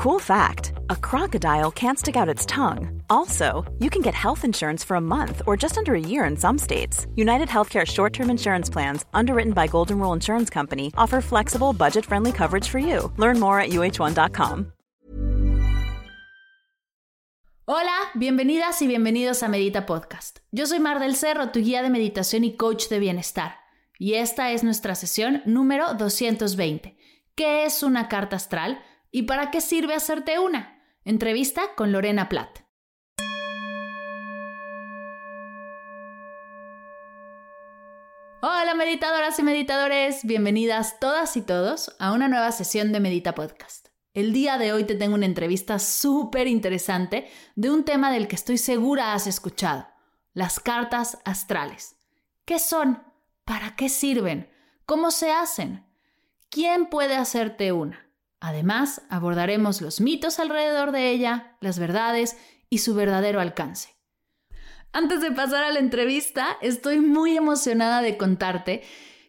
Cool fact a crocodile can't stick out its tongue. Also, you can get health insurance for a month or just under a year in some states. United Healthcare short term insurance plans, underwritten by Golden Rule Insurance Company, offer flexible, budget friendly coverage for you. Learn more at uh1.com. Hola, bienvenidas y bienvenidos a Medita Podcast. Yo soy Mar del Cerro, tu guía de meditación y coach de bienestar. Y esta es nuestra sesión número 220. ¿Qué es una carta astral? ¿Y para qué sirve hacerte una? Entrevista con Lorena Platt. Hola meditadoras y meditadores, bienvenidas todas y todos a una nueva sesión de Medita Podcast. El día de hoy te tengo una entrevista súper interesante de un tema del que estoy segura has escuchado, las cartas astrales. ¿Qué son? ¿Para qué sirven? ¿Cómo se hacen? ¿Quién puede hacerte una? Además, abordaremos los mitos alrededor de ella, las verdades y su verdadero alcance. Antes de pasar a la entrevista, estoy muy emocionada de contarte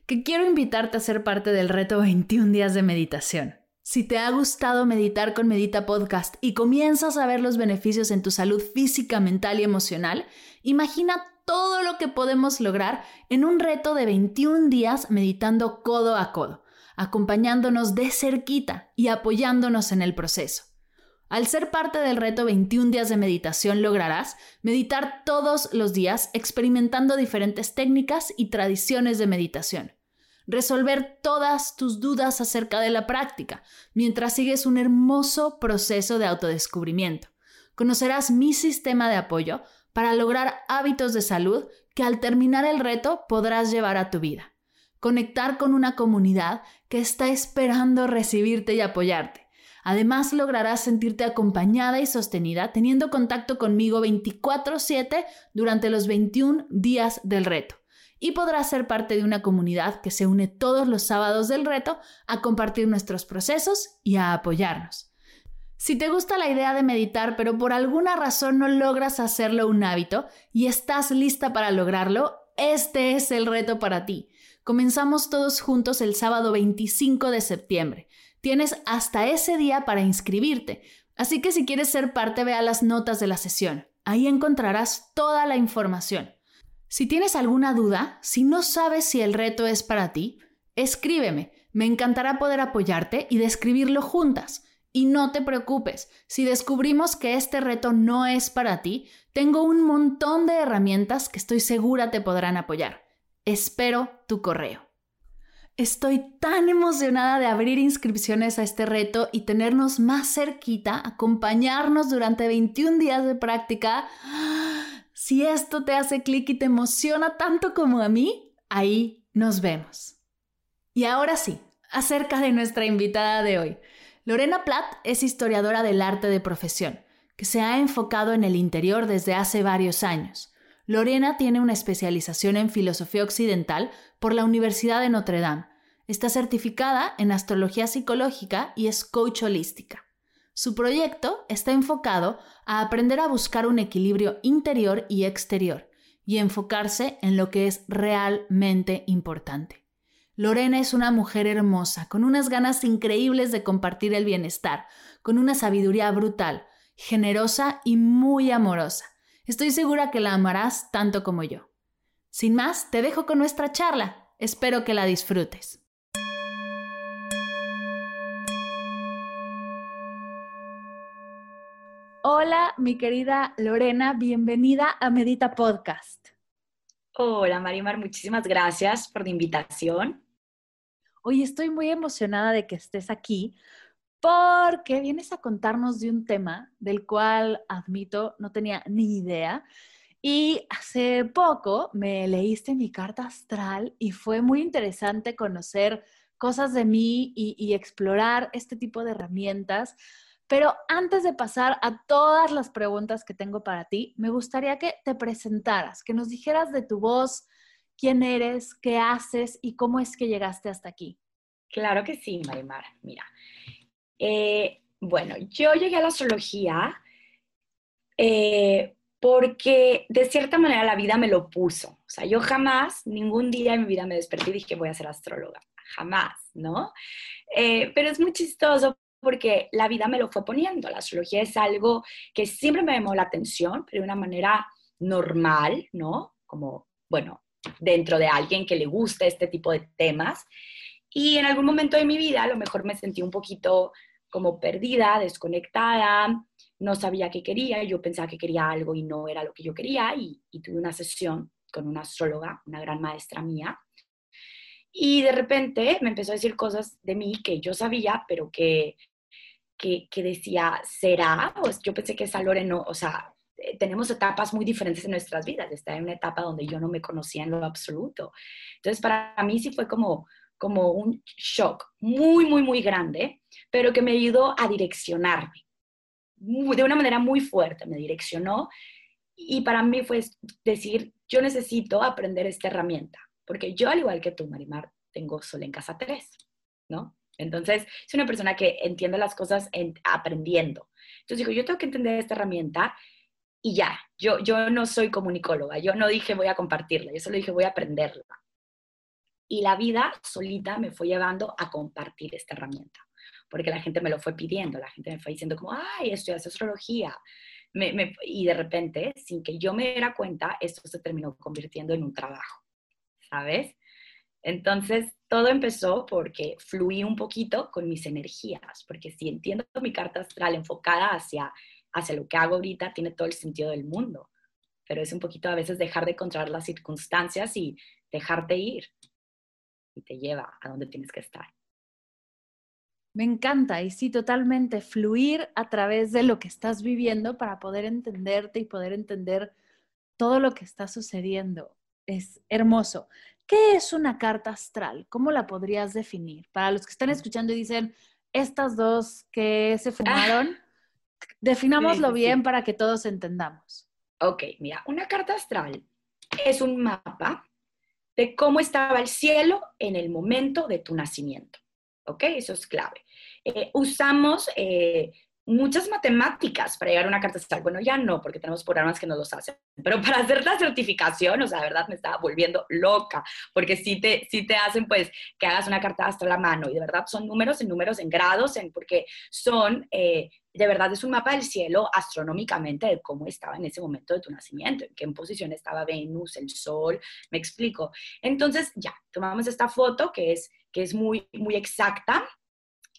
que quiero invitarte a ser parte del reto 21 días de meditación. Si te ha gustado meditar con Medita Podcast y comienzas a ver los beneficios en tu salud física, mental y emocional, imagina todo lo que podemos lograr en un reto de 21 días meditando codo a codo acompañándonos de cerquita y apoyándonos en el proceso. Al ser parte del reto 21 días de meditación lograrás meditar todos los días experimentando diferentes técnicas y tradiciones de meditación. Resolver todas tus dudas acerca de la práctica mientras sigues un hermoso proceso de autodescubrimiento. Conocerás mi sistema de apoyo para lograr hábitos de salud que al terminar el reto podrás llevar a tu vida conectar con una comunidad que está esperando recibirte y apoyarte. Además, lograrás sentirte acompañada y sostenida teniendo contacto conmigo 24/7 durante los 21 días del reto. Y podrás ser parte de una comunidad que se une todos los sábados del reto a compartir nuestros procesos y a apoyarnos. Si te gusta la idea de meditar, pero por alguna razón no logras hacerlo un hábito y estás lista para lograrlo, este es el reto para ti. Comenzamos todos juntos el sábado 25 de septiembre. Tienes hasta ese día para inscribirte, así que si quieres ser parte, ve a las notas de la sesión. Ahí encontrarás toda la información. Si tienes alguna duda, si no sabes si el reto es para ti, escríbeme. Me encantará poder apoyarte y describirlo juntas. Y no te preocupes, si descubrimos que este reto no es para ti, tengo un montón de herramientas que estoy segura te podrán apoyar. Espero tu correo. Estoy tan emocionada de abrir inscripciones a este reto y tenernos más cerquita, acompañarnos durante 21 días de práctica. Si esto te hace clic y te emociona tanto como a mí, ahí nos vemos. Y ahora sí, acerca de nuestra invitada de hoy. Lorena Platt es historiadora del arte de profesión, que se ha enfocado en el interior desde hace varios años. Lorena tiene una especialización en filosofía occidental por la Universidad de Notre Dame. Está certificada en astrología psicológica y es coach holística. Su proyecto está enfocado a aprender a buscar un equilibrio interior y exterior y enfocarse en lo que es realmente importante. Lorena es una mujer hermosa, con unas ganas increíbles de compartir el bienestar, con una sabiduría brutal, generosa y muy amorosa. Estoy segura que la amarás tanto como yo. Sin más, te dejo con nuestra charla. Espero que la disfrutes. Hola, mi querida Lorena, bienvenida a Medita Podcast. Hola, Marimar, muchísimas gracias por la invitación. Hoy estoy muy emocionada de que estés aquí porque vienes a contarnos de un tema del cual, admito, no tenía ni idea. Y hace poco me leíste mi carta astral y fue muy interesante conocer cosas de mí y, explorar este tipo de herramientas. Pero antes de pasar a todas las preguntas que tengo para ti, me gustaría que te presentaras, que nos dijeras de tu voz, quién eres, qué haces y cómo es que llegaste hasta aquí. Claro que sí, Marimar. Mira, eh, bueno, yo llegué a la astrología eh, porque de cierta manera la vida me lo puso. O sea, yo jamás, ningún día en mi vida me desperté y dije voy a ser astróloga. Jamás, ¿no? Eh, pero es muy chistoso porque la vida me lo fue poniendo. La astrología es algo que siempre me llamó la atención, pero de una manera normal, ¿no? Como, bueno, dentro de alguien que le gusta este tipo de temas. Y en algún momento de mi vida a lo mejor me sentí un poquito como perdida, desconectada, no sabía qué quería, yo pensaba que quería algo y no era lo que yo quería y, tuve una sesión con una astróloga, una gran maestra mía, y de repente me empezó a decir cosas de mí que yo sabía, pero que, que, decía, ¿será? O yo pensé que esa Lore no, o sea, eh, tenemos etapas muy diferentes en nuestras vidas. Está en una etapa donde yo no me conocía en lo absoluto. Entonces, para mí sí fue como, como un shock muy, muy, muy grande, pero que me ayudó a direccionarme de una manera muy fuerte, me direccionó. Y para mí fue decir, yo necesito aprender esta herramienta, porque yo, al igual que tú, Marimar, tengo solo en casa 3, ¿no? Entonces, soy una persona que entiende las cosas aprendiendo. Entonces digo, yo tengo que entender esta herramienta y ya, yo, yo no soy comunicóloga, yo no dije voy a compartirla, yo solo dije voy a aprenderla. Y la vida solita me fue llevando a compartir esta herramienta porque la gente me lo fue pidiendo, la gente me fue diciendo como, ay, estudias astrología. y de repente, sin que yo me diera cuenta, esto se terminó convirtiendo en un trabajo, ¿sabes? Entonces, todo empezó porque fluí un poquito con mis energías, porque si entiendo mi carta astral enfocada hacia, hacia lo que hago ahorita, tiene todo el sentido del mundo, pero es un poquito a veces dejar de controlar las circunstancias y dejarte ir, y te lleva a donde tienes que estar. Me encanta y sí, totalmente, fluir a través de lo que estás viviendo para poder entenderte y poder entender todo lo que está sucediendo. Es hermoso. ¿Qué es una carta astral? ¿Cómo la podrías definir? Para los que están escuchando y dicen, estas dos que se fumaron, definámoslo bien para que todos entendamos. Ok, mira, una carta astral es un mapa de cómo estaba el cielo en el momento de tu nacimiento. ¿ok? Eso es clave. Eh, usamos eh, muchas matemáticas para llegar a una carta astral. Bueno, ya no, porque tenemos programas que nos los hacen, pero para hacer la certificación, o sea, de verdad me estaba volviendo loca, porque sí te, sí te hacen, pues, que hagas una carta astral a mano, y de verdad son números en números, en grados, en, porque son, eh, de verdad es un mapa del cielo astronómicamente de cómo estaba en ese momento de tu nacimiento, en qué posición estaba Venus, el Sol, me explico. Entonces, ya, tomamos esta foto que es, que es muy, muy exacta,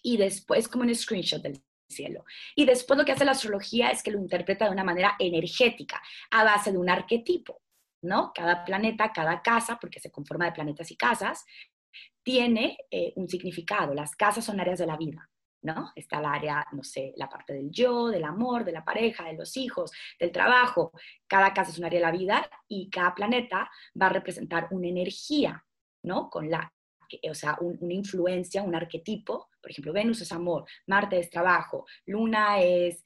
y después como un screenshot del cielo. Y después lo que hace la astrología es que lo interpreta de una manera energética, a base de un arquetipo, ¿no? Cada planeta, cada casa, porque se conforma de planetas y casas, tiene eh, un significado. Las casas son áreas de la vida. ¿no? Está el área, no sé, la parte del yo, del amor, de la pareja, de los hijos, del trabajo. Cada casa es un área de la vida y cada planeta va a representar una energía, ¿no? Con la o sea, una influencia, un arquetipo. Por ejemplo, Venus es amor, Marte es trabajo, Luna es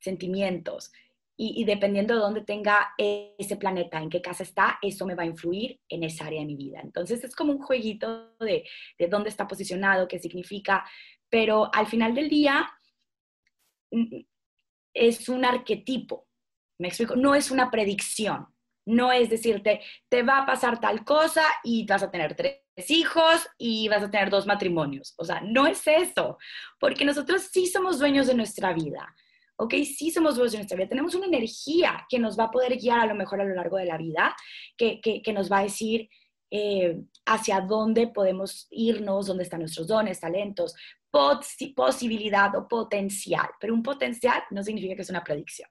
sentimientos. Y, dependiendo de dónde tenga ese planeta, en qué casa está, eso me va a influir en esa área de mi vida. Entonces es como un jueguito de, de dónde está posicionado, qué significa, pero al final del día es un arquetipo, me explico, no es una predicción, no es decirte, te va a pasar tal cosa y vas a tener tres hijos y vas a tener dos matrimonios. O sea, no es eso, porque nosotros sí somos dueños de nuestra vida. ¿ok? Sí somos dueños de nuestra vida. Tenemos una energía que nos va a poder guiar a lo mejor a lo largo de la vida, que, que, nos va a decir eh, hacia dónde podemos irnos, dónde están nuestros dones, talentos, posibilidad o potencial. Pero un potencial no significa que es una predicción.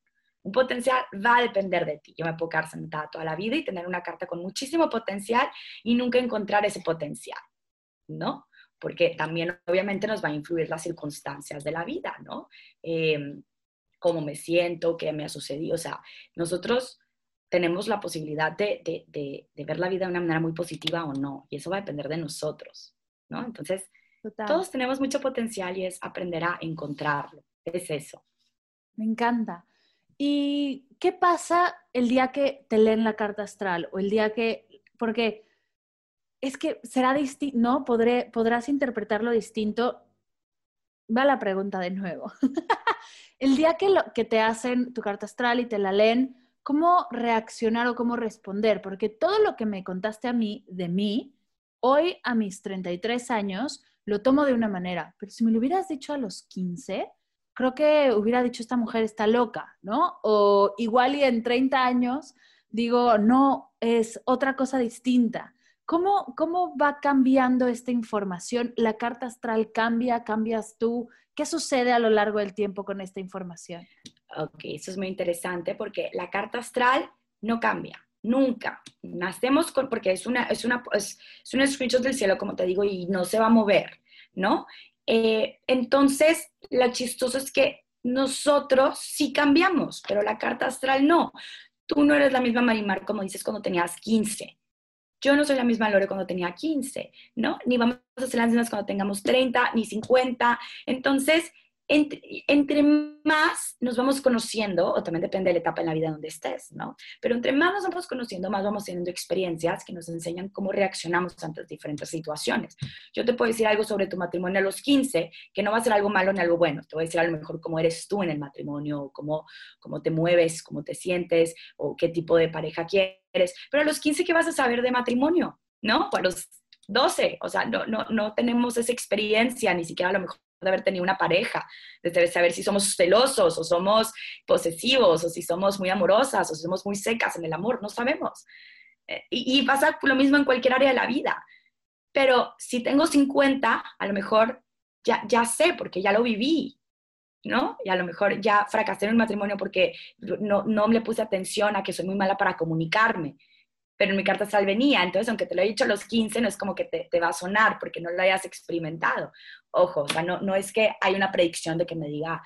Un potencial va a depender de ti. Yo me puedo quedar sentada toda la vida y tener una carta con muchísimo potencial y nunca encontrar ese potencial, ¿no? Porque también obviamente nos va a influir las circunstancias de la vida, ¿no? Em, cómo me siento, qué me ha sucedido. O sea, nosotros tenemos la posibilidad de, de, de, ver la vida de una manera muy positiva o no, y eso va a depender de nosotros, ¿no? Entonces, todos tenemos mucho potencial y es aprender a encontrarlo, es eso. Me encanta. ¿Y qué pasa el día que te leen la carta astral o el día que, porque es que será distinto, ¿no? Podré, podrás interpretarlo distinto. Va la pregunta de nuevo. el día que, lo, que te hacen tu carta astral y te la leen, ¿cómo reaccionar o cómo responder? Porque todo lo que me contaste a mí, de mí, hoy a mis 33 años, lo tomo de una manera, pero si me lo hubieras dicho a los 15, creo que hubiera dicho esta mujer está loca, ¿no? O igual y en 30 años digo, no, es otra cosa distinta. ¿Cómo, ¿Cómo va cambiando esta información? ¿La carta astral cambia? ¿Cambias tú? ¿Qué sucede a lo largo del tiempo con esta información? Ok, eso es muy interesante porque la carta astral no cambia, nunca. Nacemos con, porque es una, es una, es, es un screenshot del cielo, como te digo, y no se va a mover, ¿no? Eh, entonces, lo chistoso es que nosotros sí cambiamos, pero la carta astral no. Tú no eres la misma Marimar como dices cuando tenías 15 yo no soy la misma Lore cuando tenía 15, ¿no? Ni vamos a ser las mismas cuando tengamos 30, ni 50. Entonces, entre, más nos vamos conociendo, o también depende de la etapa en la vida donde estés, ¿no? Pero entre más nos vamos conociendo, más vamos teniendo experiencias que nos enseñan cómo reaccionamos ante diferentes situaciones. Yo te puedo decir algo sobre tu matrimonio a los 15, que no va a ser algo malo ni algo bueno. Te voy a decir a lo mejor cómo eres tú en el matrimonio, cómo, cómo te mueves, cómo te sientes, o qué tipo de pareja quieres. Pero a los 15, ¿qué vas a saber de matrimonio? ¿No? A los 12, o sea, no, no, no tenemos esa experiencia, ni siquiera a lo mejor de haber tenido una pareja, de saber si somos celosos o somos posesivos o si somos muy amorosas o si somos muy secas en el amor, no sabemos. Eh, y, pasa lo mismo en cualquier área de la vida. Pero si tengo 50, a lo mejor ya, ya sé porque ya lo viví, ¿no? Y a lo mejor ya fracasé en un matrimonio porque no, no le puse atención a que soy muy mala para comunicarme pero en mi carta astral venía, entonces aunque te lo he dicho a los 15, no es como que te, va a sonar porque no lo hayas experimentado. Ojo, o sea, no, no es que hay una predicción de que me diga,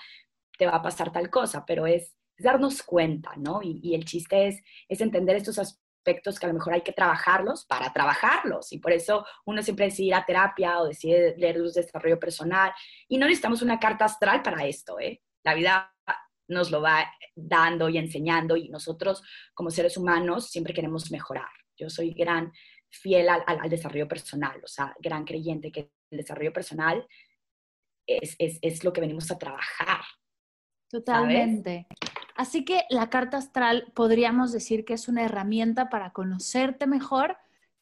te va a pasar tal cosa, pero es, darnos cuenta, ¿no? Y, el chiste es, es entender estos aspectos que a lo mejor hay que trabajarlos para trabajarlos. Y por eso uno siempre decide ir a terapia o decide leer los desarrollo personal. Y no necesitamos una carta astral para esto, ¿eh? La vida nos lo va dando y enseñando y nosotros como seres humanos siempre queremos mejorar. Yo soy gran fiel al, desarrollo personal, o sea, gran creyente que el desarrollo personal es, es, lo que venimos a trabajar. Totalmente. Así que la carta astral podríamos decir que es una herramienta para conocerte mejor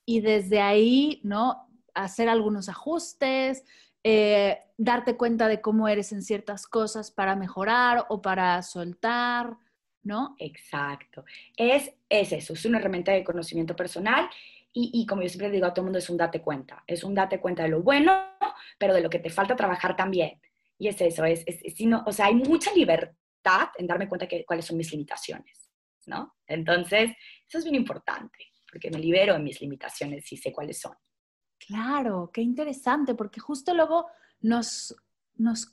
y desde ahí, ¿no? Hacer algunos ajustes, eh, darte cuenta de cómo eres en ciertas cosas para mejorar o para soltar, ¿no? Exacto. Es, es eso, es una herramienta de conocimiento personal y, como yo siempre digo a todo el mundo, es un date cuenta. Es un date cuenta de lo bueno, pero de lo que te falta trabajar también. Y es eso, es, es, o sea, hay mucha libertad en darme cuenta de cuáles son mis limitaciones, ¿no? Entonces, eso es bien importante, porque me libero de mis limitaciones y sé cuáles son. Claro, qué interesante, porque justo luego nos, nos,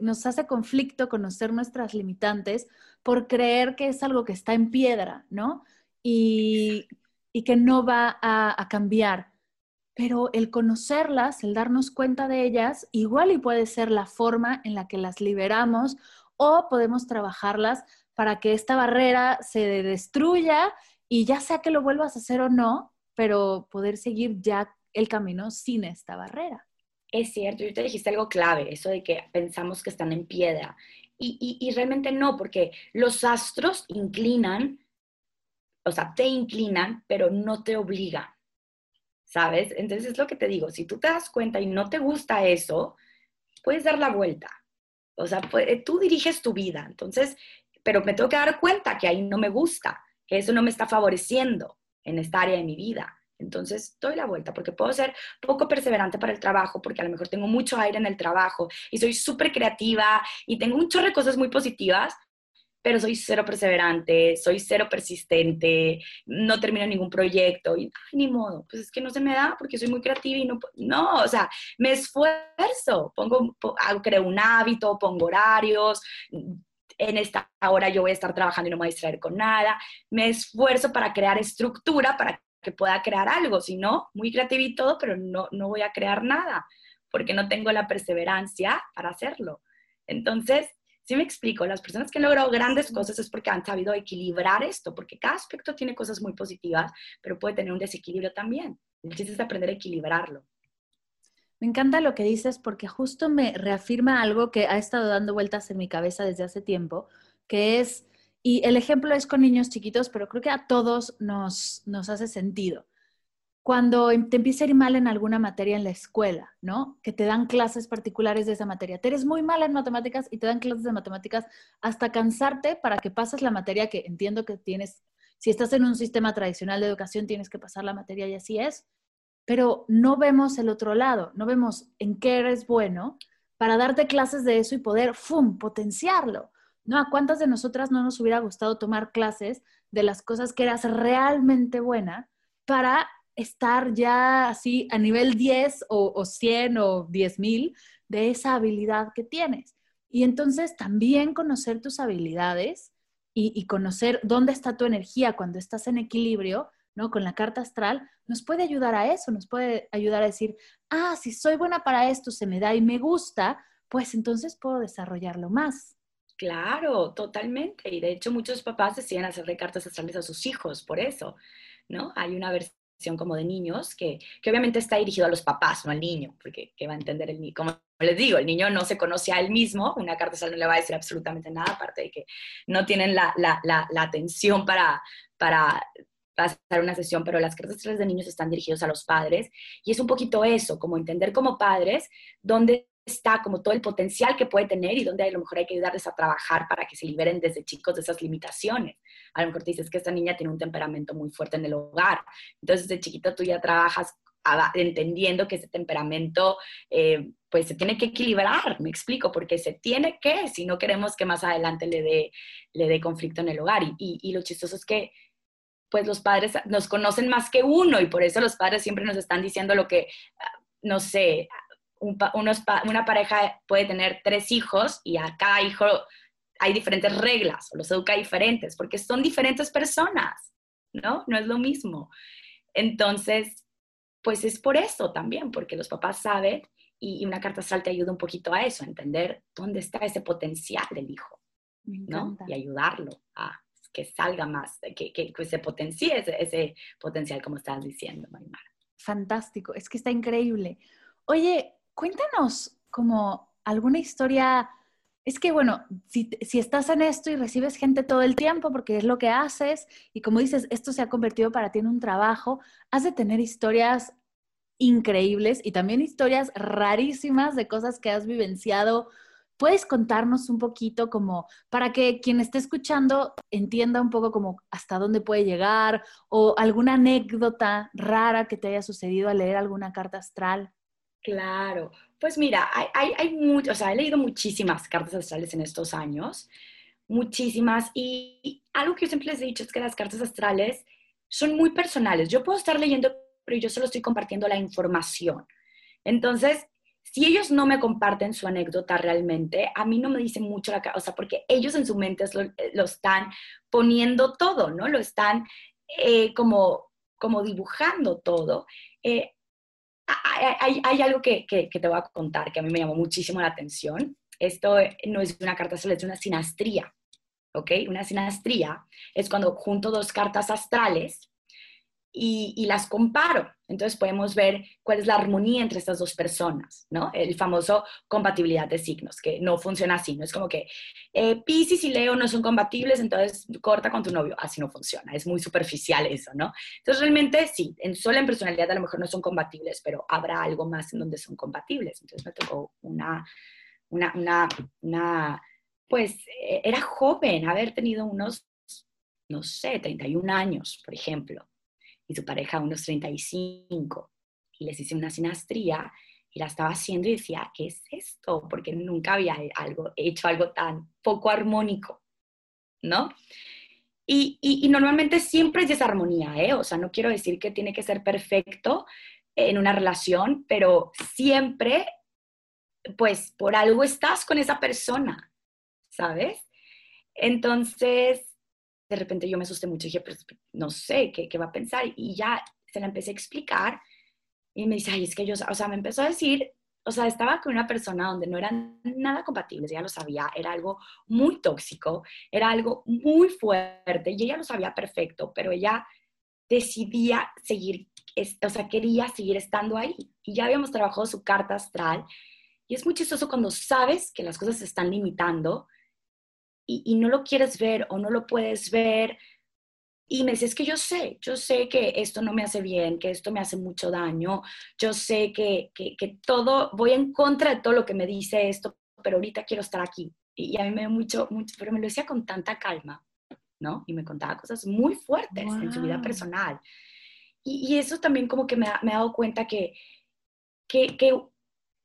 nos hace conflicto conocer nuestras limitantes por creer que es algo que está en piedra, ¿no? Y, y que no va a, a, cambiar. Pero el conocerlas, el darnos cuenta de ellas, igual y puede ser la forma en la que las liberamos o podemos trabajarlas para que esta barrera se destruya y ya sea que lo vuelvas a hacer o no, pero poder seguir ya el camino sin esta barrera. Es cierto, y te dijiste algo clave, eso de que pensamos que están en piedra. Y, realmente no, porque los astros inclinan, o sea, te inclinan, pero no te obligan, ¿sabes? Entonces es lo que te digo, si tú te das cuenta y no te gusta eso, puedes dar la vuelta. O sea, tú diriges tu vida, entonces, pero me tengo que dar cuenta que ahí no me gusta, que eso no me está favoreciendo en esta área de mi vida. Entonces, doy la vuelta porque puedo ser poco perseverante para el trabajo, porque a lo mejor tengo mucho aire en el trabajo y soy súper creativa y tengo un chorro de cosas muy positivas, pero soy cero perseverante, soy cero persistente, no termino ningún proyecto y ni modo, pues es que no se me da porque soy muy creativa y no, no, o sea, me esfuerzo, pongo, creo un hábito, pongo horarios, en esta hora yo voy a estar trabajando y no me voy a distraer con nada, me esfuerzo para crear estructura para que pueda crear algo, si no, muy creativo y todo, pero no, no voy a crear nada, porque no tengo la perseverancia para hacerlo. Entonces, si me explico, las personas que han logrado grandes cosas es porque han sabido equilibrar esto, porque cada aspecto tiene cosas muy positivas, pero puede tener un desequilibrio también. El chiste es aprender a equilibrarlo. Me encanta lo que dices porque justo me reafirma algo que ha estado dando vueltas en mi cabeza desde hace tiempo, que es y el ejemplo es con niños chiquitos, pero creo que a todos nos, nos hace sentido. cuando em, te empieza a ir mal en alguna materia en la escuela, ¿no? Que te dan clases particulares de esa materia. Te eres muy mala en matemáticas y te dan clases de matemáticas hasta cansarte para que pases la materia que entiendo que tienes. Si estás en un sistema tradicional de educación, tienes que pasar la materia y así es. Pero no vemos el otro lado, no vemos en qué eres bueno para darte clases de eso y poder, ¡fum!, potenciarlo. ¿No? ¿A cuántas de nosotras no nos hubiera gustado tomar clases de las cosas que eras realmente buena para estar ya así a nivel 10 o, 100 o 10 mil de esa habilidad que tienes. Y entonces también conocer tus habilidades y, y, conocer dónde está tu energía cuando estás en equilibrio, ¿no? Con la carta astral, nos puede ayudar a eso, nos puede ayudar a decir, ah, si soy buena para esto, se me da y me gusta, pues entonces puedo desarrollarlo más. Claro, totalmente. Y de hecho muchos papás deciden hacerle cartas astrales a sus hijos por eso, ¿no? Hay una versión como de niños, que, que, obviamente está dirigido a los papás, no al niño, porque ¿qué va a entender el niño? Como les digo, el niño no se conoce a él mismo, una carta astral no le va a decir absolutamente nada, aparte de que no tienen la, la, la, la atención para, para pasar una sesión, pero las cartas astrales de niños están dirigidos a los padres, y es un poquito eso, como entender como padres dónde está como todo el potencial que puede tener y dónde a lo mejor hay que ayudarles a trabajar para que se liberen desde chicos de esas limitaciones. A lo mejor dices que esta niña tiene un temperamento muy fuerte en el hogar, entonces de chiquito tú ya trabajas entendiendo que ese temperamento eh, pues se tiene que equilibrar, me explico, porque se tiene que, si no queremos que más adelante le dé le dé conflicto en el hogar. Y, y, lo chistoso es que pues los padres nos conocen más que uno y por eso los padres siempre nos están diciendo lo que, no sé, una pareja puede tener tres hijos y a cada hijo hay diferentes reglas los educa diferentes porque son diferentes personas, ¿no? No es lo mismo. Entonces, pues es por eso también, porque los papás saben y, una carta astral te ayuda un poquito a eso, a entender dónde está ese potencial del hijo, ¿no? Y ayudarlo a que salga más, que, que, se potencie ese, ese, potencial, como estás diciendo, Marimar. Fantástico, es que está increíble. Oye, cuéntanos como alguna historia. Es que, bueno, si, estás en esto y recibes gente todo el tiempo, porque es lo que haces, y como dices, esto se ha convertido para ti en un trabajo, has de tener historias increíbles y también historias rarísimas de cosas que has vivenciado. ¿Puedes contarnos un poquito como para que quien esté escuchando entienda un poco como hasta dónde puede llegar o alguna anécdota rara que te haya sucedido al leer alguna carta astral? Claro, pues mira, hay, hay, hay o sea, he leído muchísimas cartas astrales en estos años, muchísimas, y algo que yo siempre les he dicho es que las cartas astrales son muy personales. Yo puedo estar leyendo, pero yo solo estoy compartiendo la información. Entonces, si ellos no me comparten su anécdota realmente, a mí no me dicen mucho la sea, porque ellos en su mente lo, lo están poniendo todo, ¿no? Lo están eh, como, como dibujando todo. Eh, hay, algo que, te voy a contar que a mí me llamó muchísimo la atención. Esto no es una carta astral, es una sinastría. ¿Ok? Una sinastría es cuando junto dos cartas astrales y, las comparo. Entonces podemos ver cuál es la armonía entre estas dos personas, ¿no? El famoso compatibilidad de signos, que no funciona así, no es como que eh, Pisces y Leo no son compatibles, entonces corta con tu novio, así no funciona, es muy superficial eso, ¿no? Entonces realmente sí, en sola en personalidad a lo mejor no son compatibles, pero habrá algo más en donde son compatibles. Entonces me tocó una, una, una, una pues eh, era joven, haber tenido unos, no sé, 31 años, por ejemplo y su pareja unos 35. Y les hice una sinastría y la estaba haciendo y decía, ¿qué es esto? Porque nunca había algo, hecho algo tan poco armónico, ¿no? Y, y, normalmente siempre es desarmonía, ¿eh? O sea, no quiero decir que tiene que ser perfecto en una relación, pero siempre, pues, por algo estás con esa persona, ¿sabes? Entonces, de repente yo me asusté mucho y dije, pues no sé ¿qué, qué, va a pensar. Y ya se la empecé a explicar y me dice, ay, es que yo, o sea, me empezó a decir, o sea, estaba con una persona donde no eran nada compatibles, ella lo sabía, era algo muy tóxico, era algo muy fuerte y ella lo sabía perfecto, pero ella decidía seguir, o sea, quería seguir estando ahí. Y ya habíamos trabajado su carta astral y es muy chistoso cuando sabes que las cosas se están limitando y, no lo quieres ver o no lo puedes ver Y me decía, es que yo sé, yo sé que esto no me hace bien, que esto me hace mucho daño, yo sé que, que, que todo, voy en contra de todo lo que me dice esto, pero ahorita quiero estar aquí. Y, a mí me dio mucho, mucho, pero me lo decía con tanta calma, ¿no? Y me contaba cosas muy fuertes en su vida personal. Y, y, eso también como que me, me he dado cuenta que, que, que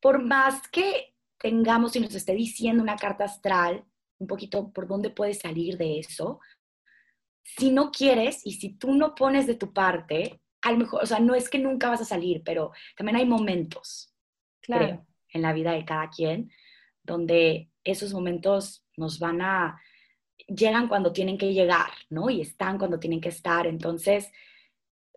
por más que tengamos y nos esté diciendo una carta astral, un poquito por dónde puedes salir de eso, si no quieres y si tú no pones de tu parte, a lo mejor, o sea, no es que nunca vas a salir, pero también hay momentos, creo, en la vida de cada quien, donde esos momentos nos van a, llegan cuando tienen que llegar, ¿no? Y están cuando tienen que estar. Entonces,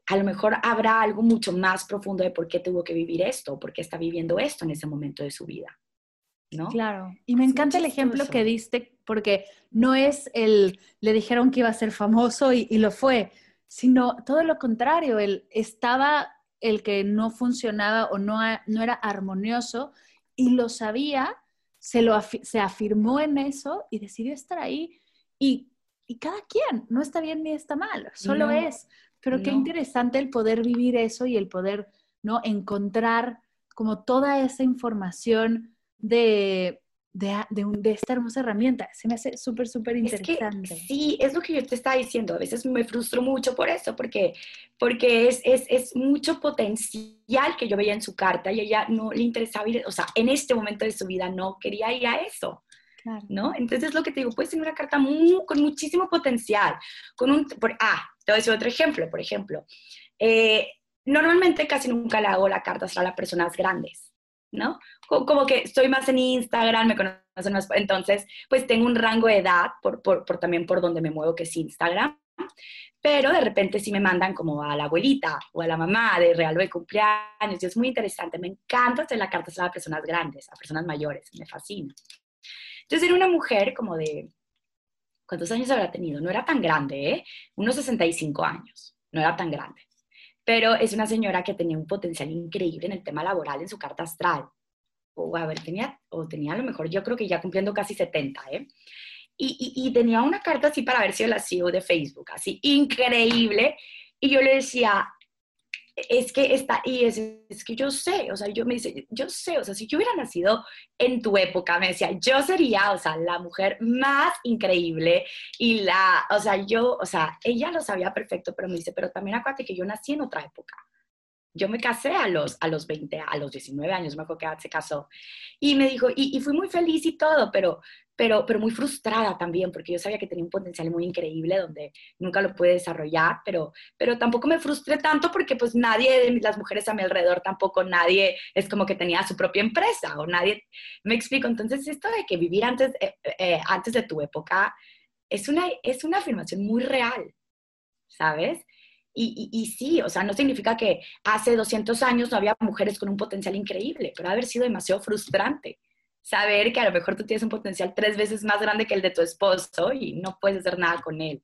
a lo mejor habrá algo mucho más profundo de por qué tuvo que vivir esto, por qué está viviendo esto en ese momento de su vida. ¿No? Claro, y me encanta el ejemplo que diste porque no es el, le dijeron que iba a ser famoso y, lo fue, sino todo lo contrario, él estaba el que no funcionaba o no, no era armonioso y lo sabía, se, lo, se afirmó en eso y decidió estar ahí y, cada quien, no está bien ni está mal, solo es. Pero qué interesante el poder vivir eso y el poder, ¿no? Encontrar como toda esa información de, de, de, esta hermosa herramienta. Se me hace súper, súper interesante. sí, es lo que yo te estaba diciendo. A veces me frustro mucho por eso, porque, porque es, es, es, mucho potencial que yo veía en su carta y ella no le interesaba ir, o sea, en este momento de su vida no quería ir a eso. ¿No? Entonces, lo que te digo, puedes tener una carta con muchísimo potencial. Con un, por, ah, te voy a decir otro ejemplo, por ejemplo. Eh, normalmente casi nunca le hago la carta a las personas grandes. ¿No? Como que estoy más en Instagram, me conocen más, entonces pues tengo un rango de edad por, por, también por donde me muevo que es Instagram, pero de repente sí me mandan como a la abuelita o a la mamá de regalo de cumpleaños y es muy interesante, me encanta hacer la carta a personas grandes, a personas mayores, me fascina. Entonces era una mujer como de, ¿cuántos años habrá tenido? No era tan grande, ¿eh? Unos 65 años, no era tan grande pero es una señora que tenía un potencial increíble en el tema laboral en su carta astral. O a ver, tenía, o tenía a lo mejor, yo creo que ya cumpliendo casi 70, ¿eh? Y, y, tenía una carta así para ver si la CEO de Facebook, así increíble. Y yo le decía, es que está, y es, es, que yo sé, o sea, yo me dice, yo sé, o sea, si yo hubiera nacido en tu época, me decía, yo sería, o sea, la mujer más increíble y la, o sea, yo, o sea, ella lo sabía perfecto, pero me dice, pero también acuérdate que yo nací en otra época yo me casé a los, a los 20, a los 19 años, me acuerdo que se casó. Y me dijo, y, y, fui muy feliz y todo, pero, pero, pero muy frustrada también, porque yo sabía que tenía un potencial muy increíble donde nunca lo pude desarrollar, pero, pero tampoco me frustré tanto porque pues nadie de las mujeres a mi alrededor, tampoco nadie es como que tenía su propia empresa o nadie, me explico. Entonces esto de que vivir antes, eh, eh, antes de tu época es una, es una afirmación muy real, ¿sabes? Y, sí, o sea, no significa que hace 200 años no había mujeres con un potencial increíble, pero haber sido demasiado frustrante saber que a lo mejor tú tienes un potencial tres veces más grande que el de tu esposo y no puedes hacer nada con él.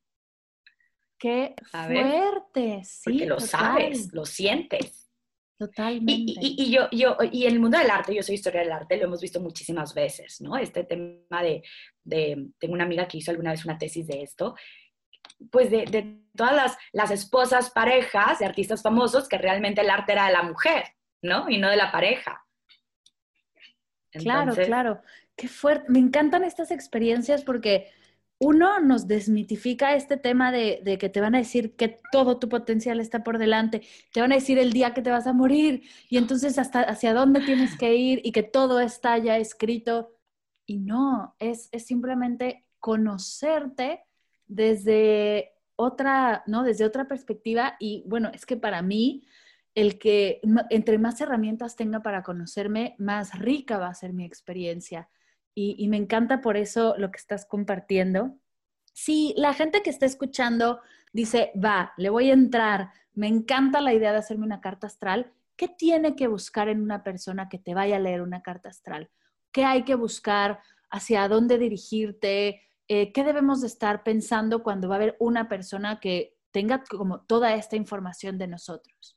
Qué fuerte, sí. Porque lo sabes, lo sientes. Totalmente. Y, y, yo, yo, y el mundo del arte, yo soy historia del arte, lo hemos visto muchísimas veces, ¿no? Este tema de, de tengo una amiga que hizo alguna vez una tesis de esto, pues de, todas las, las, esposas, parejas de artistas famosos, que realmente el arte era de la mujer, ¿no? Y no de la pareja. Claro, claro. Qué fuerte. Me encantan estas experiencias porque uno nos desmitifica este tema de, de, que te van a decir que todo tu potencial está por delante, te van a decir el día que te vas a morir y entonces hasta hacia dónde tienes que ir y que todo está ya escrito. Y no, es, es simplemente conocerte desde otra, ¿no? Desde otra perspectiva y bueno, es que para mí el que entre más herramientas tenga para conocerme, más rica va a ser mi experiencia. Y, me encanta por eso lo que estás compartiendo. Si la gente que está escuchando dice, va, le voy a entrar, me encanta la idea de hacerme una carta astral, ¿qué tiene que buscar en una persona que te vaya a leer una carta astral? ¿Qué hay que buscar? ¿Hacia dónde dirigirte? eh, ¿qué debemos de estar pensando cuando va a haber una persona que tenga como toda esta información de nosotros?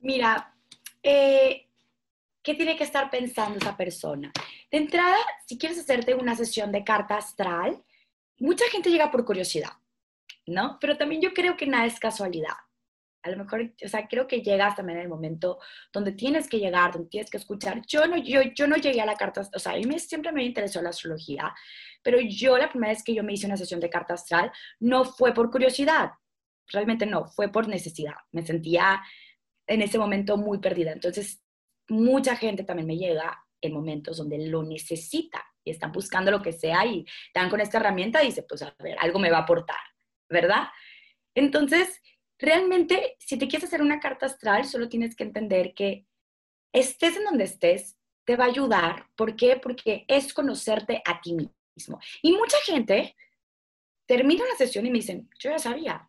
Mira, eh, ¿qué tiene que estar pensando esa persona? De entrada, si quieres hacerte una sesión de carta astral, mucha gente llega por curiosidad, ¿no? Pero también yo creo que nada es casualidad. A lo mejor, o sea, creo que llegas también en el momento donde tienes que llegar, donde tienes que escuchar. Yo no, yo, yo no llegué a la carta, o sea, a mí siempre me interesó la astrología, pero yo la primera vez que yo me hice una sesión de carta astral no fue por curiosidad, realmente no, fue por necesidad. Me sentía en ese momento muy perdida. Entonces, mucha gente también me llega en momentos donde lo necesita y están buscando lo que sea y dan con esta herramienta y dice, pues a ver, algo me va a aportar, ¿verdad? Entonces, realmente, si te quieres hacer una carta astral, solo tienes que entender que estés en donde estés, te va a ayudar. ¿Por qué? Porque es conocerte a ti mismo. Y mucha gente termina la sesión y me dicen, yo ya sabía.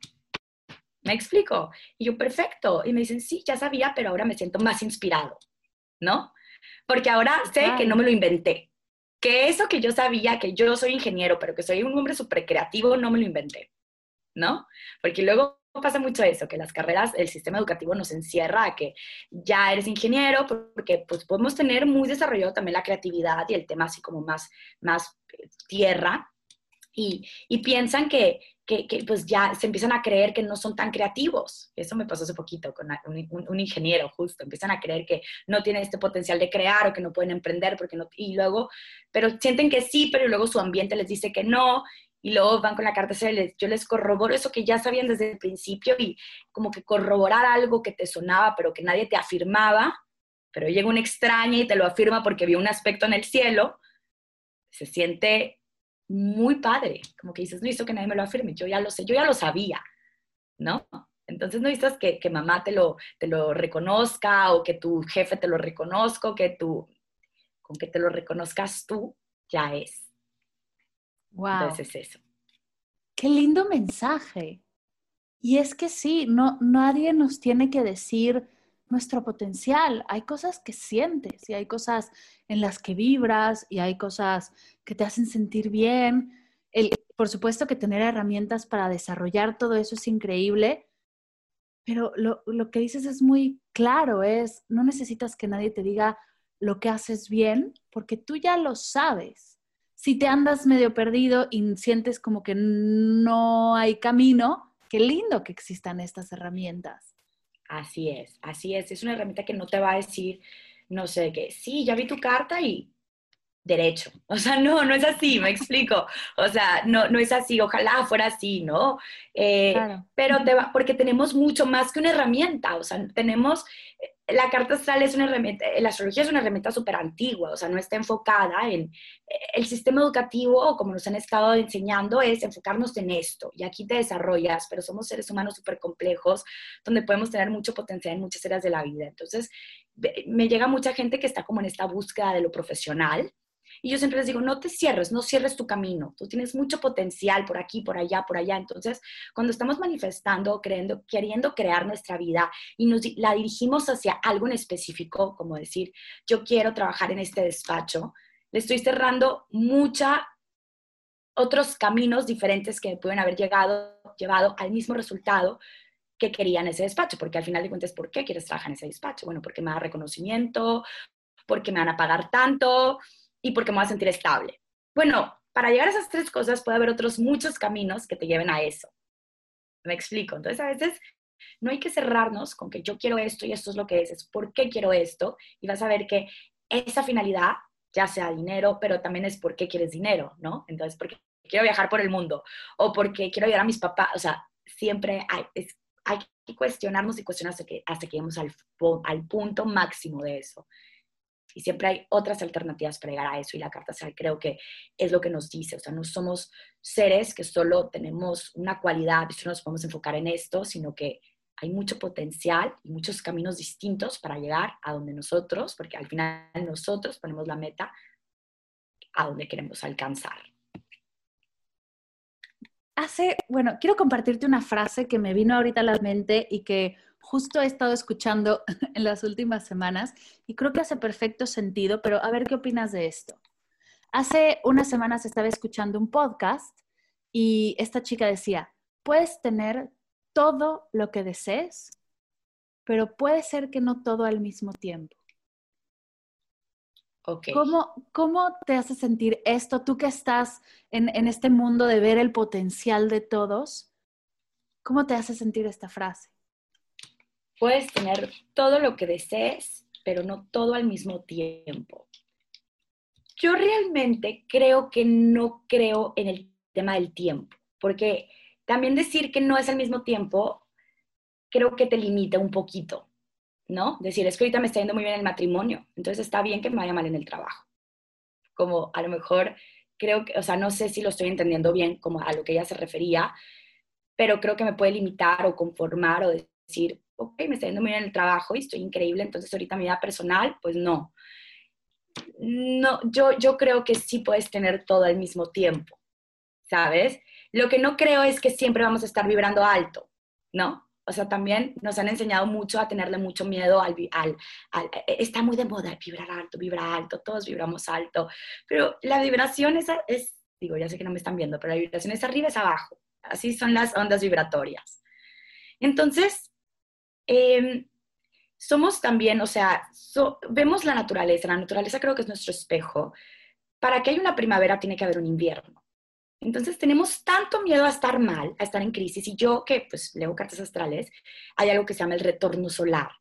¿Me explico? Y yo, perfecto. Y me dicen, sí, ya sabía, pero ahora me siento más inspirado, ¿no? Porque ahora sé que no me lo inventé. Que eso que yo sabía, que yo soy ingeniero, pero que soy un hombre súper creativo, no me lo inventé, ¿no? Porque luego pasa mucho eso, que las carreras, el sistema educativo nos encierra a que ya eres ingeniero, porque pues podemos tener muy desarrollado también la creatividad y el tema así como más, más eh, tierra, y, y piensan que, que, pues ya se empiezan a creer que no son tan creativos. Eso me pasó hace poquito con un, ingeniero, justo. Empiezan a creer que no tienen este potencial de crear o que no pueden emprender porque no, y luego, pero sienten que sí, pero luego su ambiente les dice que no y luego van con la carta les, yo les corroboro eso que ya sabían desde el principio y como que corroborar algo que te sonaba pero que nadie te afirmaba, pero llega un extraño y te lo afirma porque vio un aspecto en el cielo, se siente muy padre, como que dices, no hizo que nadie me lo afirme, yo ya lo sé, yo ya lo sabía, ¿no? Entonces no necesitas que, que mamá te lo, te lo reconozca o que tu jefe te lo reconozca, que tú, con que te lo reconozcas tú, ya es. Wow. Entonces es eso. Qué lindo mensaje. Y es que sí, no, nadie nos tiene que decir nuestro potencial. Hay cosas que sientes y hay cosas en las que vibras y hay cosas que te hacen sentir bien. Por supuesto que tener herramientas para desarrollar todo eso es increíble, pero lo, lo que dices es muy claro, es no necesitas que nadie te diga lo que haces bien, porque tú ya lo sabes si te andas medio perdido y sientes como que no hay camino, qué lindo que existan estas herramientas. Así es, así es. Es una herramienta que no te va a decir, no sé, que sí, ya vi tu carta y derecho. O sea, no, no es así, me explico. O sea, no, no es así, ojalá fuera así, ¿no? Eh, claro. Pero te va, porque tenemos mucho más que una herramienta, o sea, tenemos, la carta astral es una herramienta, la astrología es una herramienta súper antigua, o sea, no está enfocada en, el sistema educativo, como nos han estado enseñando, es enfocarnos en esto, y aquí te desarrollas, pero somos seres humanos súper complejos, donde podemos tener mucho potencial en muchas áreas de la vida. Entonces, me llega mucha gente que está como en esta búsqueda de lo profesional, y yo siempre les digo, no te cierres, no cierres tu camino. Tú tienes mucho potencial por aquí, por allá, por allá. Entonces, cuando estamos manifestando, creyendo, queriendo crear nuestra vida y nos la dirigimos hacia algo en específico, como decir, yo quiero trabajar en este despacho, le estoy cerrando mucha otros caminos diferentes que pueden haber llegado, llevado al mismo resultado que quería en ese despacho, porque al final de cuentas, ¿por qué quieres trabajar en ese despacho? Bueno, porque me da reconocimiento, porque me van a pagar tanto, y porque me voy a sentir estable. Bueno, para llegar a esas tres cosas puede haber otros muchos caminos que te lleven a eso. Me explico. Entonces, a veces no hay que cerrarnos con que yo quiero esto y esto es lo que es, es por qué quiero esto y vas a ver que esa finalidad, ya sea dinero, pero también es por qué quieres dinero, ¿no? Entonces, porque quiero viajar por el mundo o porque quiero ayudar a mis papás, o sea, siempre hay, hay que cuestionarnos y cuestionar hasta que, hasta que lleguemos al, al punto máximo de eso y siempre hay otras alternativas para llegar a eso y la carta astral creo que es lo que nos dice, o sea, no somos seres que solo tenemos una cualidad y solo nos podemos enfocar en esto, sino que hay mucho potencial y muchos caminos distintos para llegar a donde nosotros, porque al final nosotros ponemos la meta a donde queremos alcanzar. Hace, bueno, quiero compartirte una frase que me vino ahorita a la mente y que justo he estado escuchando en las últimas semanas y creo que hace perfecto sentido, pero a ver qué opinas de esto. Hace unas semanas estaba escuchando un podcast y esta chica decía, puedes tener todo lo que desees, pero puede ser que no todo al mismo tiempo. Okay. ¿Cómo, ¿Cómo, te hace sentir esto? Tú que estás en, en, este mundo de ver el potencial de todos, ¿cómo te hace sentir esta frase? Puedes tener todo lo que desees, pero no todo al mismo tiempo. Yo realmente creo que no creo en el tema del tiempo, porque también decir que no es al mismo tiempo, creo que te limita un poquito, ¿no? Decir, es que ahorita me está yendo muy bien el matrimonio, entonces está bien que me vaya mal en el trabajo. Como a lo mejor creo que, o sea, no sé si lo estoy entendiendo bien como a lo que ella se refería, pero creo que me puede limitar o conformar o decir, ok, me está yendo muy bien en el trabajo y estoy increíble, entonces ahorita mi vida personal, pues no. No, yo, yo creo que sí puedes tener todo al mismo tiempo, ¿sabes? Lo que no creo es que siempre vamos a estar vibrando alto, ¿no? O sea, también nos han enseñado mucho a tenerle mucho miedo al, al, e, e, está muy de moda vibrar alto, vibrar alto, todos vibramos alto, pero la vibración es, es, digo, ya sé que no me están viendo, pero la vibración es arriba, es abajo, así son las ondas vibratorias. Entonces, em, somos también, o sea, vemos la naturaleza, la naturaleza creo que es nuestro espejo. Para que haya una primavera tiene que haber un invierno. Entonces tenemos tanto miedo a estar mal, a estar en crisis. Y yo que pues leo cartas astrales, hay algo que se llama el retorno solar.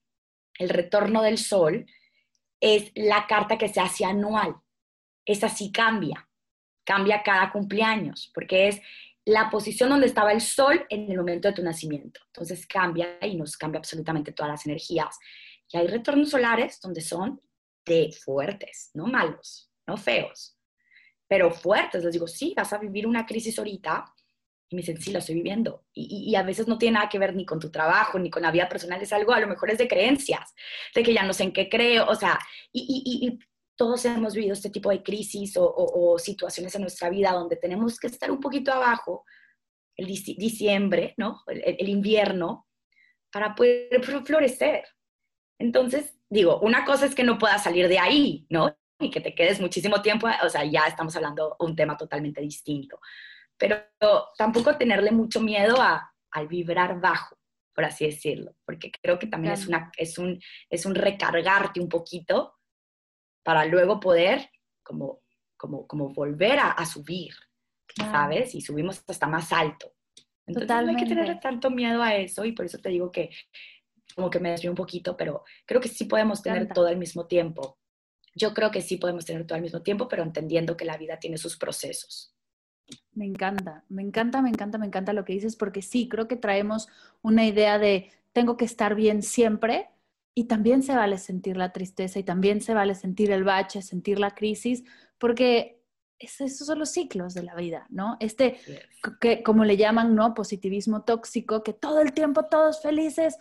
El retorno del sol es la carta que se hace anual. Esa sí cambia, cambia cada cumpleaños, porque es la posición donde estaba el sol en el momento de tu nacimiento. Entonces cambia y nos cambia absolutamente todas las energías. Y hay retornos solares donde son de fuertes, no malos, no feos pero fuertes. Les digo, sí, vas a vivir una crisis ahorita. Y me dicen, sí, la estoy viviendo. Y, a veces no tiene nada que ver ni con tu trabajo, ni con la vida personal, es algo, a lo mejor es de creencias, de que ya no sé en qué creo, o sea, y, todos hemos vivido este tipo de crisis o, situaciones en nuestra vida donde tenemos que estar un poquito abajo, el diciembre, ¿no? el invierno, para poder florecer. Entonces, digo, una cosa es que no puedas salir de ahí, ¿no? y que te quedes muchísimo tiempo, o sea, ya estamos hablando un tema totalmente distinto. Pero tampoco tenerle mucho miedo a, al vibrar bajo, por así decirlo, porque creo que también es, una, es, un, es un recargarte un poquito para luego poder como, como, como volver a, subir, ¿sabes? Y subimos hasta más alto. Entonces no hay que tener tanto miedo a eso y por eso te digo que como que me desvío un poquito, pero creo que sí podemos tener todo al mismo tiempo yo creo que sí podemos tener todo al mismo tiempo, pero entendiendo que la vida tiene sus procesos. Me encanta, me encanta, me encanta, me encanta lo que dices, porque sí, creo que traemos una idea de tengo que estar bien siempre y también se vale sentir la tristeza y también se vale sentir el bache, sentir la crisis, porque esos son los ciclos de la vida, ¿no? Este, que, como le llaman, ¿no? Positivismo tóxico, que todo el tiempo todos felices.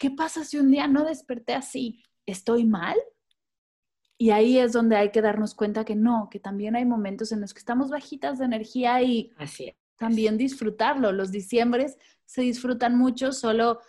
¿Qué pasa si un día no desperté así? ¿Estoy mal? Y ahí es donde hay que darnos cuenta que no, que también hay momentos en los que estamos bajitas de energía y también disfrutarlo. Los diciembres se disfrutan mucho solo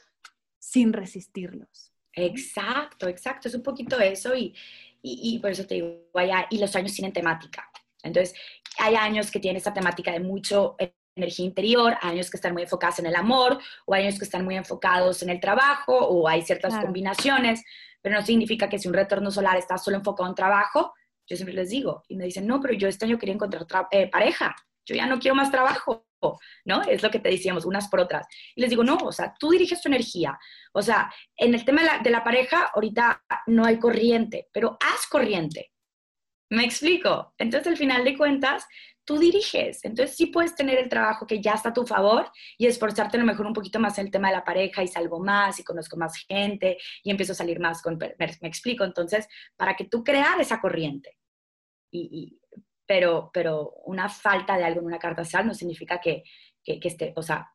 sin resistirlos. Exacto, exacto. Es un poquito eso y, y, por eso te digo, allá, y los años tienen temática. Entonces, hay años que tienen esta temática de mucho energía interior, años que están muy enfocados en el amor, o años que están muy enfocados en el trabajo, o hay ciertas combinaciones pero no significa que si un retorno solar está solo enfocado en trabajo, yo siempre les digo, y me dicen, no, pero yo este año quería encontrar eh, pareja, yo ya no quiero más trabajo, ¿no? Es lo que te decíamos, unas por otras. Y les digo, no, o sea, tú diriges tu energía. O sea, en el tema de la, pareja, ahorita no hay corriente, pero haz corriente. ¿Me explico? Entonces, al final de cuentas, tú diriges. Entonces sí puedes tener el trabajo que ya está a tu favor y esforzarte a lo mejor un poquito más en el tema de la pareja y salgo más y conozco más gente y empiezo a salir más con... Me, explico. Entonces, para que tú crear esa corriente. Y, pero, pero una falta de algo en una carta astral no significa que, que, esté, o sea,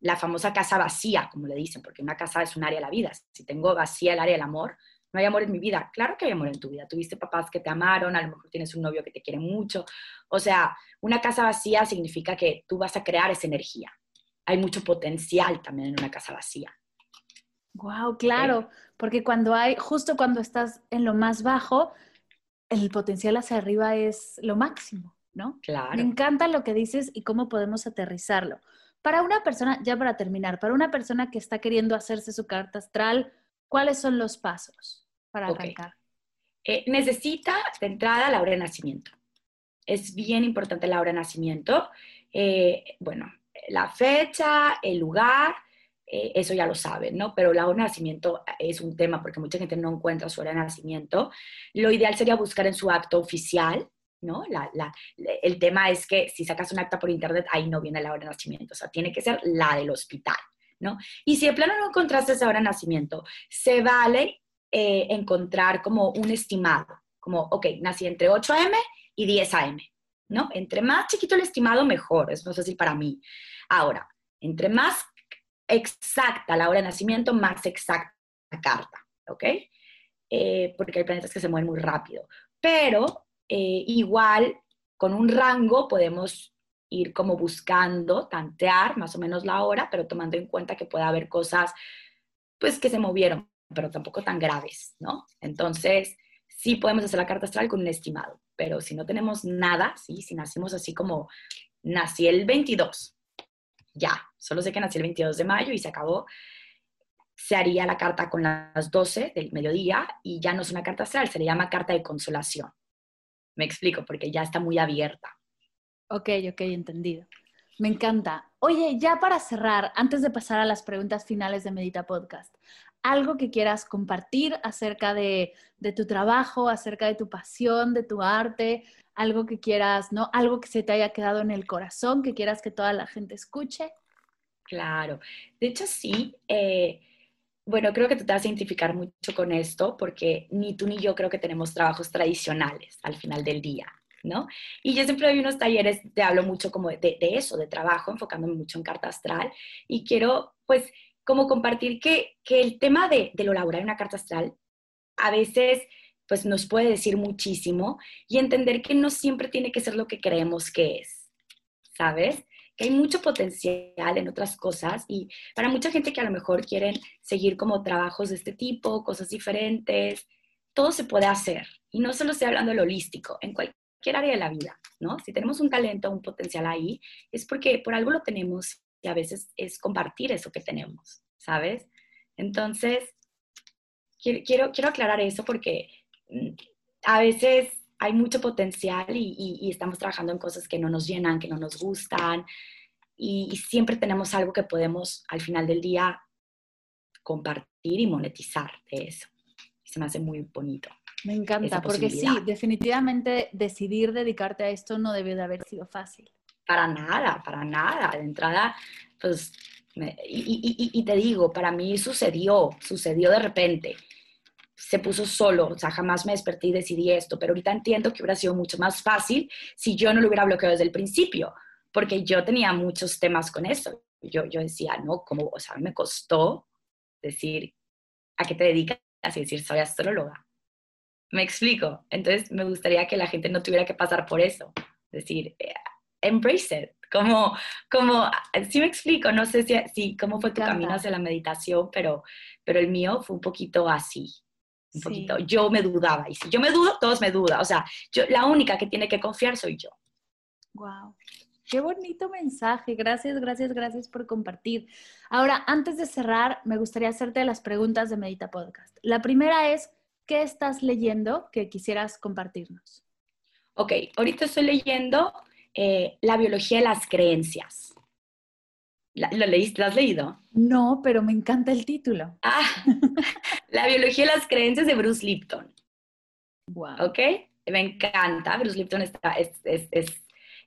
la famosa casa vacía, como le dicen, porque una casa es un área de la vida. Si tengo vacía el área del amor, no hay amor en mi vida. Claro que hay amor en tu vida. Tuviste papás que te amaron, a lo mejor tienes un novio que te quiere mucho. O sea, una casa vacía significa que tú vas a crear esa energía. Hay mucho potencial también en una casa vacía. Wow, claro, porque cuando hay, justo cuando estás en lo más bajo, el potencial hacia arriba es lo máximo, ¿no? Claro. Me encanta lo que dices y cómo podemos aterrizarlo. Para una persona, ya para terminar, para una persona que está queriendo hacerse su carta astral, ¿cuáles son los pasos para arrancar? Eh, necesita de entrada la hora de nacimiento. Es bien importante la hora de nacimiento. Eh, bueno, la fecha, el lugar, eh, eso ya lo saben, ¿no? Pero la hora de nacimiento es un tema porque mucha gente no encuentra su hora de nacimiento. Lo ideal sería buscar en su acto oficial, ¿no? el tema es que si sacas un acta por internet, ahí no viene la hora de nacimiento, o sea, tiene que ser la del hospital, ¿no? Y si de plano no encontraste esa hora de nacimiento, se vale eh, encontrar como un estimado, como, ok, nací entre 8 a.m. y 10 a.m., ¿no? Entre más chiquito el estimado, mejor, es más fácil para mí. Ahora, entre más exacta la hora de nacimiento, más exacta la carta, ¿ok? Eh, porque hay planetas que se mueven muy rápido. Pero eh, igual con un rango podemos ir como buscando, tantear más o menos la hora, pero tomando en cuenta que puede haber cosas pues que se movieron, pero tampoco tan graves, ¿no? Entonces, sí podemos hacer la carta astral con un estimado, pero si no tenemos nada, ¿sí? si nacimos así como nací el 22, ya, solo sé que nací el 22 de mayo y se acabó, se haría la carta con las 12 del mediodía y ya no es una carta astral, se le llama carta de consolación. Me explico, porque ya está muy abierta. Ok, ok, entendido. Me encanta. Oye, ya para cerrar, antes de pasar a las preguntas finales de Medita Podcast, algo que quieras compartir acerca de, de, tu trabajo, acerca de tu pasión, de tu arte, algo que quieras, ¿no? Algo que se te haya quedado en el corazón, que quieras que toda la gente escuche. Claro. De hecho, sí. Eh, bueno, creo que te vas a identificar mucho con esto porque ni tú ni yo creo que tenemos trabajos tradicionales al final del día, ¿no? Y yo siempre doy unos talleres, te hablo mucho como de, eso, de trabajo, enfocándome mucho en carta astral y quiero pues como compartir que, que el tema de, de lo laboral en una carta astral a veces pues nos puede decir muchísimo y entender que no siempre tiene que ser lo que creemos que es, ¿sabes? que hay mucho potencial en otras cosas y para mucha gente que a lo mejor quieren seguir como trabajos de este tipo, cosas diferentes, todo se puede hacer. Y no solo estoy hablando del holístico, en cualquier área de la vida, ¿no? Si tenemos un talento, un potencial ahí, es porque por algo lo tenemos y a veces es compartir eso que tenemos, ¿sabes? Entonces, quiero, quiero aclarar eso porque a veces hay mucho potencial y, estamos trabajando en cosas que no nos llenan, que no nos gustan y, siempre tenemos algo que podemos al final del día compartir y monetizar de eso. Se me hace muy bonito. Me encanta, porque sí, definitivamente decidir dedicarte a esto no debió de haber sido fácil. Para nada, para nada. De entrada, pues, y, y te digo, para mí sucedió, sucedió de repente se puso solo, o sea, jamás me desperté y decidí esto, pero ahorita entiendo que hubiera sido mucho más fácil si yo no lo hubiera bloqueado desde el principio, porque yo tenía muchos temas con eso. Yo, yo decía, no, como, o sea, me costó decir, ¿a qué te dedicas? Y decir, soy astróloga. Me explico. Entonces, me gustaría que la gente no tuviera que pasar por eso. Decir, eh, embrace it. Como, como, sí me explico, no sé si, si cómo fue tu camino hacia la meditación, pero, pero el mío fue un poquito así un poquito. Yo me dudaba. Y si yo me dudo, todos me dudan. O sea, yo, la única que tiene que confiar soy yo. Wow. Qué bonito mensaje. Gracias, gracias, gracias por compartir. Ahora, antes de cerrar, me gustaría hacerte las preguntas de Medita Podcast. La primera es, ¿qué estás leyendo que quisieras compartirnos? Ok, ahorita estoy leyendo eh, La biología de las creencias. ¿Lo leíste? ¿Lo has leído? No, pero me encanta el título. Ah, La biología de las creencias de Bruce Lipton. Wow. ¿Ok? Me encanta. Bruce Lipton está,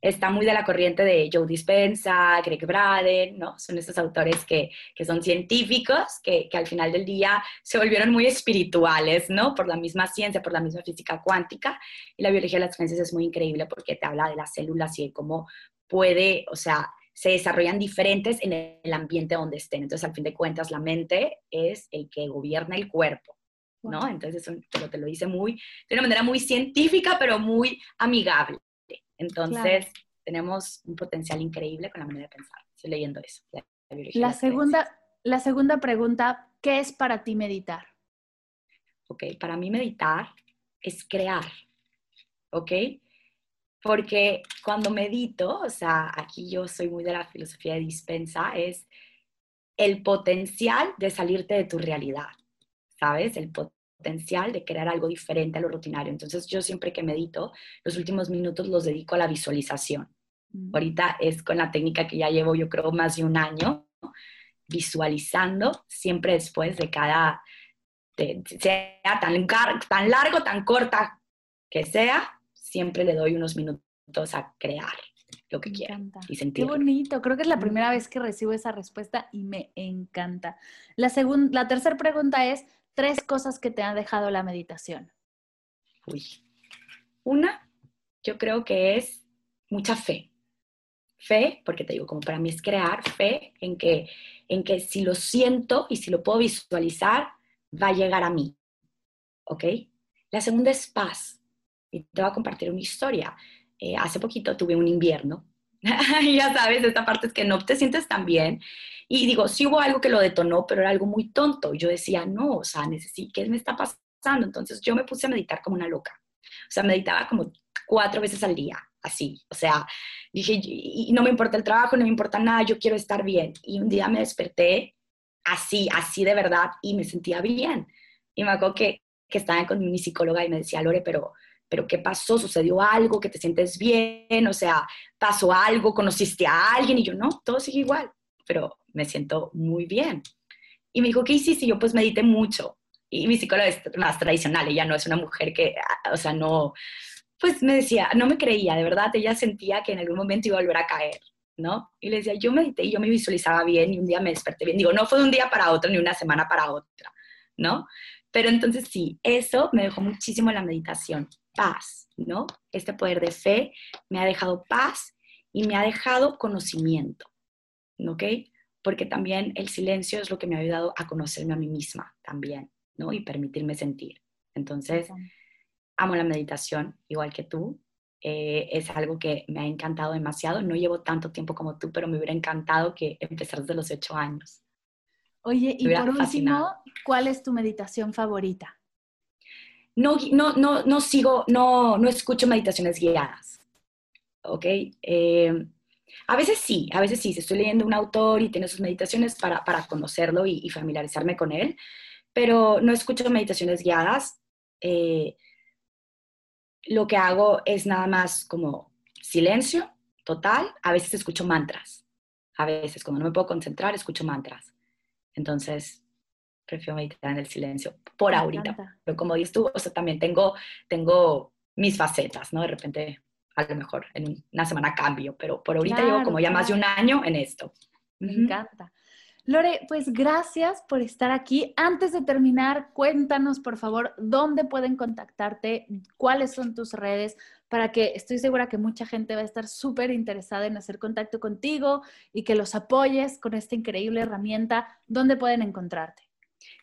está muy de la corriente de Joe Dispenza, Greg Braden, ¿no? Son esos autores que, que son científicos, que, que, al final del día se volvieron muy espirituales, ¿no? Por la misma ciencia, por la misma física cuántica. Y la biología de las creencias es muy increíble porque te habla de las células y de cómo puede, o sea, se desarrollan diferentes en el ambiente donde estén. Entonces, al fin de cuentas, la mente es el que gobierna el cuerpo, ¿no? Entonces, eso te lo, dice muy, de una manera muy científica, pero muy amigable. Entonces, tenemos un potencial increíble con la manera de pensar. Estoy leyendo eso. La, segunda, la segunda pregunta, ¿qué es para ti meditar? Ok, para mí meditar es crear, ¿ok? Porque cuando medito, o sea, aquí yo soy muy de la filosofía de dispensa, es el potencial de salirte de tu realidad, ¿sabes? El potencial de crear algo diferente a lo rutinario. Entonces yo siempre que medito, los últimos minutos los dedico a la visualización. Mm. Ahorita es con la técnica que ya llevo yo creo más de un año, visualizando siempre después de cada, sea tan, tan largo, tan corta que sea, siempre le doy unos minutos a crear lo que quiera y sentir. Qué bonito, creo que es la primera vez que recibo esa respuesta y me encanta. La, la tercera pregunta es, tres cosas que te ha dejado la meditación. Uy. Una, yo creo que es mucha fe. Fe, porque te digo, como para mí es crear fe en que, en que si lo siento y si lo puedo visualizar, va a llegar a mí. ¿Ok? La segunda es paz y te voy a compartir una historia. Eh, hace poquito tuve un invierno. ya sabes, esta parte es que no te sientes tan bien. Y digo, sí hubo algo que lo detonó, pero era algo muy tonto. Yo decía, no, o sea, necesito, ¿qué me está pasando? Entonces yo me puse a meditar como una loca. O sea, meditaba como cuatro veces al día, así. O sea, dije, y no me importa el trabajo, no me importa nada, yo quiero estar bien. Y un día me desperté así, así de verdad, y me sentía bien. Y me acuerdo que, que estaba con mi psicóloga y me decía, Lore, pero pero ¿qué pasó? ¿Sucedió algo? ¿Que te sientes bien? O sea, ¿pasó algo? ¿Conociste a alguien? Y yo, no, todo sigue igual, pero me siento muy bien. Y me dijo, ¿qué hiciste? Y yo, pues medité mucho. Y mi psicóloga es más tradicional, ella no es una mujer que, ah, o sea, no, pues me decía, no me creía, de verdad, ella sentía que en algún momento iba a volver a caer, ¿no? Y le decía, yo medité y yo me visualizaba bien y un día me desperté bien. Digo, no fue de un día para otro ni una semana para otra, ¿no? Pero entonces sí, eso me dejó muchísimo la meditación paz, ¿no? Este poder de fe me ha dejado paz y me ha dejado conocimiento, ¿ok? Porque también el silencio es lo que me ha ayudado a conocerme a mí misma también, ¿no? Y permitirme sentir. Entonces, amo la meditación, igual que tú. Eh, es algo que me ha encantado demasiado. No llevo tanto tiempo como tú, pero me hubiera encantado que empezar desde los ocho años. Oye, y por último, ¿cuál es tu meditación favorita? No, no, no, no sigo, no, no escucho meditaciones guiadas. ¿Ok? Eh, a veces sí, a veces sí, si estoy leyendo un autor y tiene sus meditaciones para, para conocerlo y, familiarizarme con él, pero no escucho meditaciones guiadas. Eh, lo que hago es nada más como silencio total, a veces escucho mantras, a veces cuando no me puedo concentrar escucho mantras. Entonces, prefiero meditar en el silencio por ahorita. Pero como dices tú, o sea, también tengo, tengo mis facetas, ¿no? De repente, a lo mejor en una semana cambio, pero por ahorita llevo como ya más de un año en esto. Me encanta. Lore, pues gracias por estar aquí. Antes de terminar, cuéntanos, por favor, dónde pueden contactarte, cuáles son tus redes, para que estoy segura que mucha gente va a estar súper interesada en hacer contacto contigo y que los apoyes con esta increíble herramienta. ¿Dónde pueden encontrarte?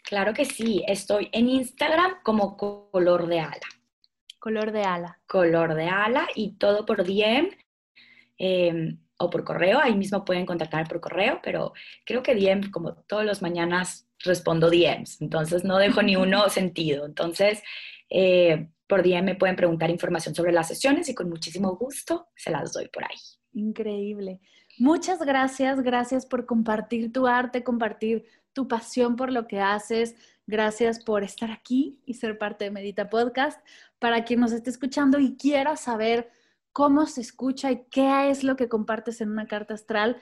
Claro que sí, estoy en Instagram como color de ala. Color de ala. Color de ala y todo por DM em, o por correo. Ahí mismo pueden contactarme por correo, pero creo que DM, como todos los mañanas, respondo DMs. Entonces no dejo ni uno sentido. Entonces, eh, por DM me pueden preguntar información sobre las sesiones y con muchísimo gusto se las doy por ahí. Increíble. Muchas gracias, gracias por compartir tu arte, compartir tu pasión por lo que haces. Gracias por estar aquí y ser parte de Medita Podcast. Para quien nos esté escuchando y quiera saber cómo se escucha y qué es lo que compartes en una carta astral,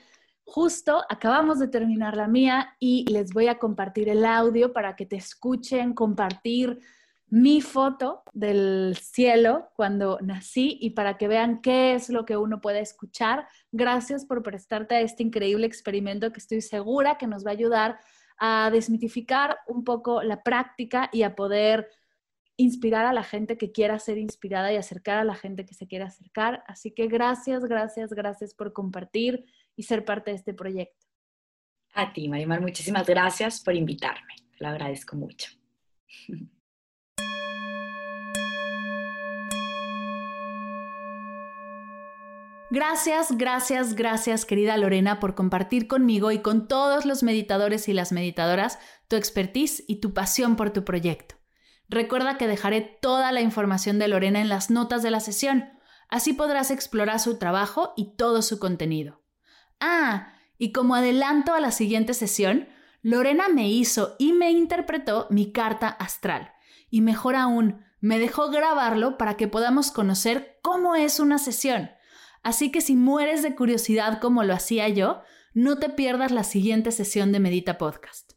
justo acabamos de terminar la mía y les voy a compartir el audio para que te escuchen, compartir mi foto del cielo cuando nací y para que vean qué es lo que uno puede escuchar. Gracias por prestarte a este increíble experimento que estoy segura que nos va a ayudar a desmitificar un poco la práctica y a poder inspirar a la gente que quiera ser inspirada y acercar a la gente que se quiera acercar. Así que gracias, gracias, gracias por compartir y ser parte de este proyecto. A ti, Marimar, muchísimas gracias por invitarme. Lo agradezco mucho. Gracias, gracias, gracias querida Lorena por compartir conmigo y con todos los meditadores y las meditadoras tu expertise y tu pasión por tu proyecto. Recuerda que dejaré toda la información de Lorena en las notas de la sesión, así podrás explorar su trabajo y todo su contenido. Ah, y como adelanto a la siguiente sesión, Lorena me hizo y me interpretó mi carta astral. Y mejor aún, me dejó grabarlo para que podamos conocer cómo es una sesión Así que si mueres de curiosidad como lo hacía yo, no te pierdas la siguiente sesión de Medita Podcast.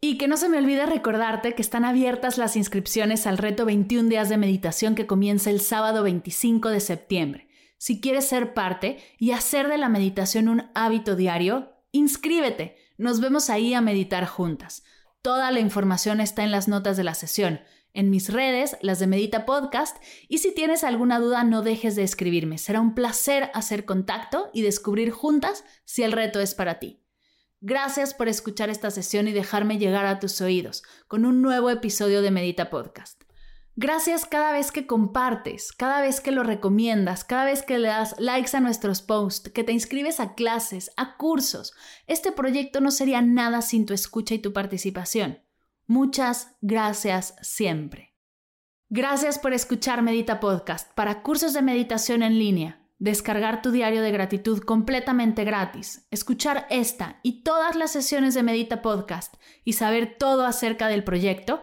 Y que no se me olvide recordarte que están abiertas las inscripciones al reto 21 días de meditación que comienza el sábado 25 de septiembre. Si quieres ser parte y hacer de la meditación un hábito diario, inscríbete. Nos vemos ahí a meditar juntas. Toda la información está en las notas de la sesión en mis redes, las de Medita Podcast, y si tienes alguna duda no dejes de escribirme. Será un placer hacer contacto y descubrir juntas si el reto es para ti. Gracias por escuchar esta sesión y dejarme llegar a tus oídos con un nuevo episodio de Medita Podcast. Gracias cada vez que compartes, cada vez que lo recomiendas, cada vez que le das likes a nuestros posts, que te inscribes a clases, a cursos. Este proyecto no sería nada sin tu escucha y tu participación. Muchas gracias siempre. Gracias por escuchar Medita Podcast para cursos de meditación en línea, descargar tu diario de gratitud completamente gratis, escuchar esta y todas las sesiones de Medita Podcast y saber todo acerca del proyecto,